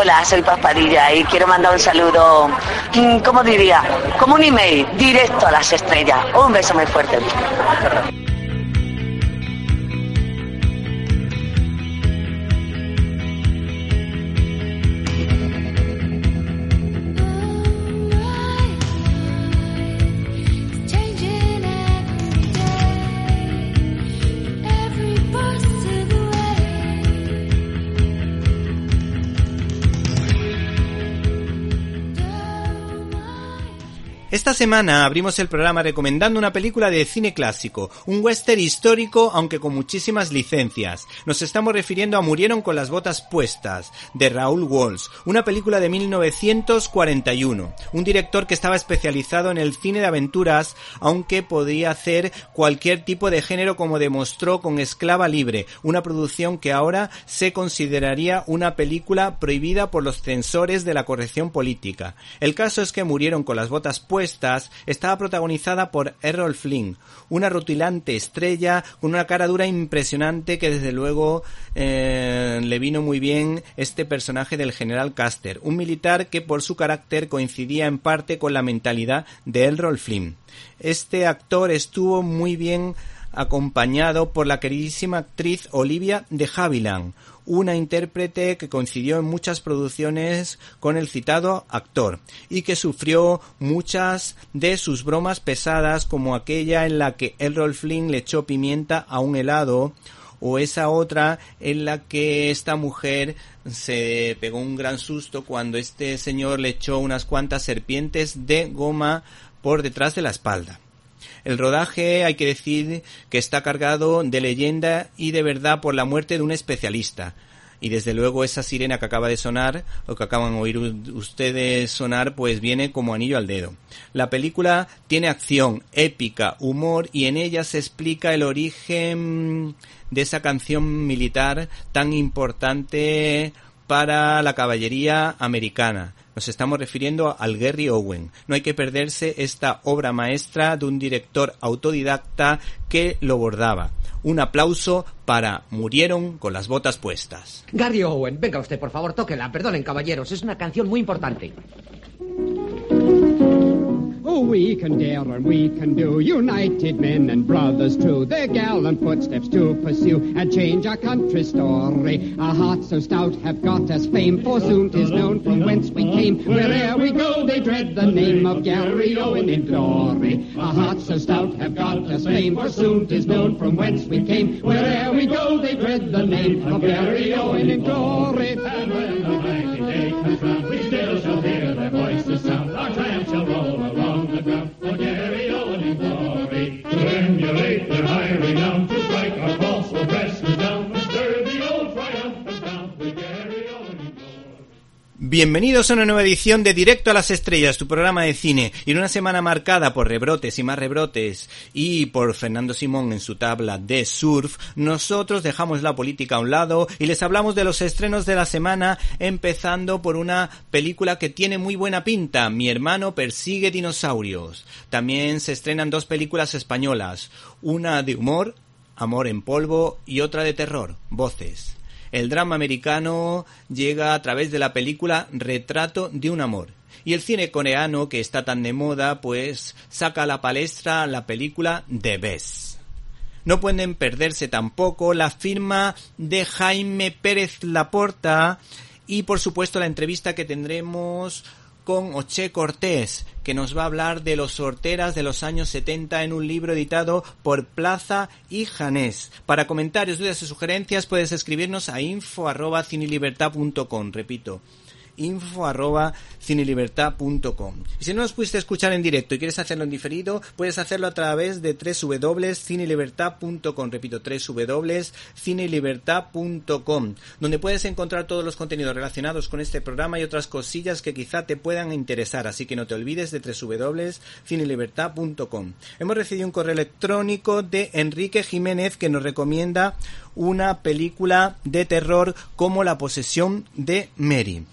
Hola, soy Paspadilla y quiero mandar un saludo, mm, ¿cómo diría? Como un email, directo a las estrellas. Un beso muy fuerte. Esta semana abrimos el programa recomendando una película de cine clásico, un western histórico aunque con muchísimas licencias. Nos estamos refiriendo a Murieron con las botas puestas, de Raúl Walsh, una película de 1941. Un director que estaba especializado en el cine de aventuras, aunque podía hacer cualquier tipo de género como demostró con Esclava Libre, una producción que ahora se consideraría una película prohibida por los censores de la corrección política. El caso es que Murieron con las botas puestas estaba protagonizada por Errol Flynn, una rutilante estrella con una cara dura impresionante que desde luego eh, le vino muy bien este personaje del general Caster, un militar que por su carácter coincidía en parte con la mentalidad de Errol Flynn. Este actor estuvo muy bien acompañado por la queridísima actriz Olivia de Havilland, una intérprete que coincidió en muchas producciones con el citado actor y que sufrió muchas de sus bromas pesadas como aquella en la que Errol Flynn le echó pimienta a un helado o esa otra en la que esta mujer se pegó un gran susto cuando este señor le echó unas cuantas serpientes de goma por detrás de la espalda. El rodaje hay que decir que está cargado de leyenda y de verdad por la muerte de un especialista. Y desde luego esa sirena que acaba de sonar, o que acaban de oír ustedes sonar, pues viene como anillo al dedo. La película tiene acción, épica, humor y en ella se explica el origen de esa canción militar tan importante para la caballería americana. Nos estamos refiriendo al Gary Owen. No hay que perderse esta obra maestra de un director autodidacta que lo bordaba. Un aplauso para Murieron con las botas puestas. Gary Owen, venga usted, por favor, tóquela. Perdonen, caballeros, es una canción muy importante. We can dare and we can do, united men and brothers true, their gallant footsteps to pursue and change our country's story. Our hearts so stout have got us fame, for soon 'tis known from whence we came. Where'er we go, they dread the name of Gary Owen in glory. Our hearts so stout have got us fame, for soon 'tis known from whence we came. Where'er we go, they dread the name of Gary Owen in glory. And when the mighty day comes round, we still shall Bienvenidos a una nueva edición de Directo a las Estrellas, tu programa de cine, y en una semana marcada por rebrotes y más rebrotes y por Fernando Simón en su tabla de surf, nosotros dejamos la política a un lado y les hablamos de los estrenos de la semana, empezando por una película que tiene muy buena pinta, Mi hermano persigue dinosaurios. También se estrenan dos películas españolas, una de humor, Amor en polvo, y otra de terror, Voces. El drama americano llega a través de la película Retrato de un amor. Y el cine coreano, que está tan de moda, pues saca a la palestra la película The Best. No pueden perderse tampoco la firma de Jaime Pérez Laporta y por supuesto la entrevista que tendremos con Oche Cortés, que nos va a hablar de los sorteras de los años 70 en un libro editado por Plaza y Janés. Para comentarios, dudas y sugerencias puedes escribirnos a info.cinilibertad.com, repito, info. Y si no nos pudiste escuchar en directo y quieres hacerlo en diferido, puedes hacerlo a través de www.cinelibertad.com. Repito, www.cinelibertad.com, donde puedes encontrar todos los contenidos relacionados con este programa y otras cosillas que quizá te puedan interesar. Así que no te olvides de www.cinelibertad.com. Hemos recibido un correo electrónico de Enrique Jiménez que nos recomienda una película de terror como La posesión de Mary.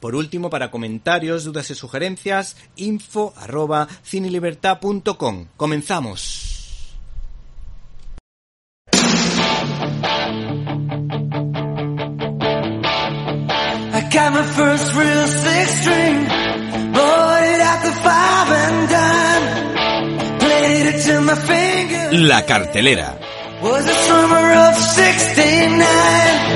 Por último, para comentarios, dudas y sugerencias, info arroba cinelibertad.com. Comenzamos. I got my first real six string, bought it at the five and dime, played it till my fingers. La cartelera. Was a summer of 69.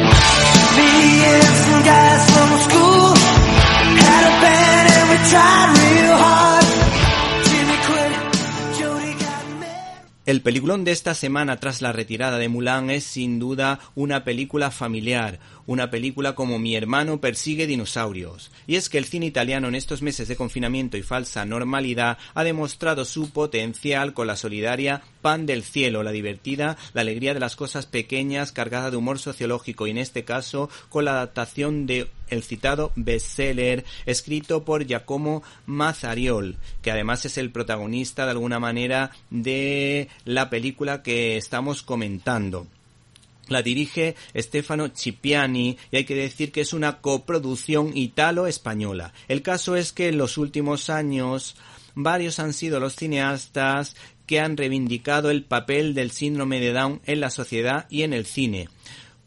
El peliculón de esta semana tras la retirada de Mulan es sin duda una película familiar, una película como Mi hermano persigue dinosaurios. Y es que el cine italiano en estos meses de confinamiento y falsa normalidad ha demostrado su potencial con la solidaria Pan del Cielo, la divertida, la alegría de las cosas pequeñas, cargada de humor sociológico y en este caso con la adaptación de el citado bestseller escrito por Giacomo Mazzariol, que además es el protagonista de alguna manera de la película que estamos comentando. La dirige Stefano Cipiani y hay que decir que es una coproducción italo-española. El caso es que en los últimos años varios han sido los cineastas que han reivindicado el papel del síndrome de Down en la sociedad y en el cine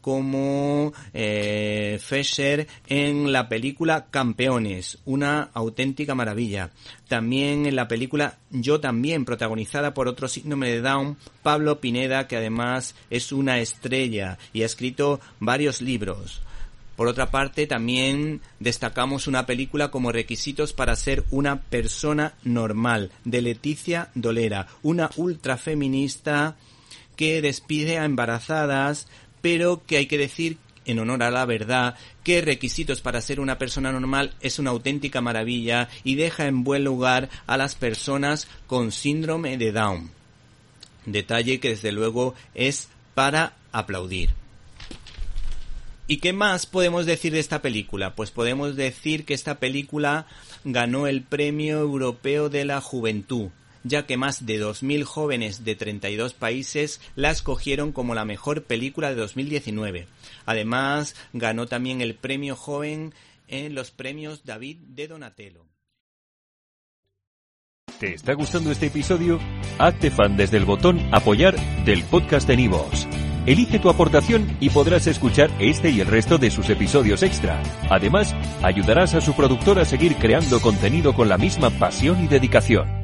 como eh, Fescher en la película Campeones, una auténtica maravilla. También en la película Yo también, protagonizada por otro síndrome de Down, Pablo Pineda, que además es una estrella y ha escrito varios libros. Por otra parte, también destacamos una película como requisitos para ser una persona normal, de Leticia Dolera, una ultrafeminista que despide a embarazadas pero que hay que decir en honor a la verdad, que requisitos para ser una persona normal es una auténtica maravilla y deja en buen lugar a las personas con síndrome de Down. Detalle que desde luego es para aplaudir. ¿Y qué más podemos decir de esta película? Pues podemos decir que esta película ganó el Premio Europeo de la Juventud, ya que más de 2.000 jóvenes de 32 países la escogieron como la mejor película de 2019. Además, ganó también el premio joven en los premios David de Donatello. ¿Te está gustando este episodio? Hazte fan desde el botón Apoyar del podcast de Nivos. Elige tu aportación y podrás escuchar este y el resto de sus episodios extra. Además, ayudarás a su productor a seguir creando contenido con la misma pasión y dedicación.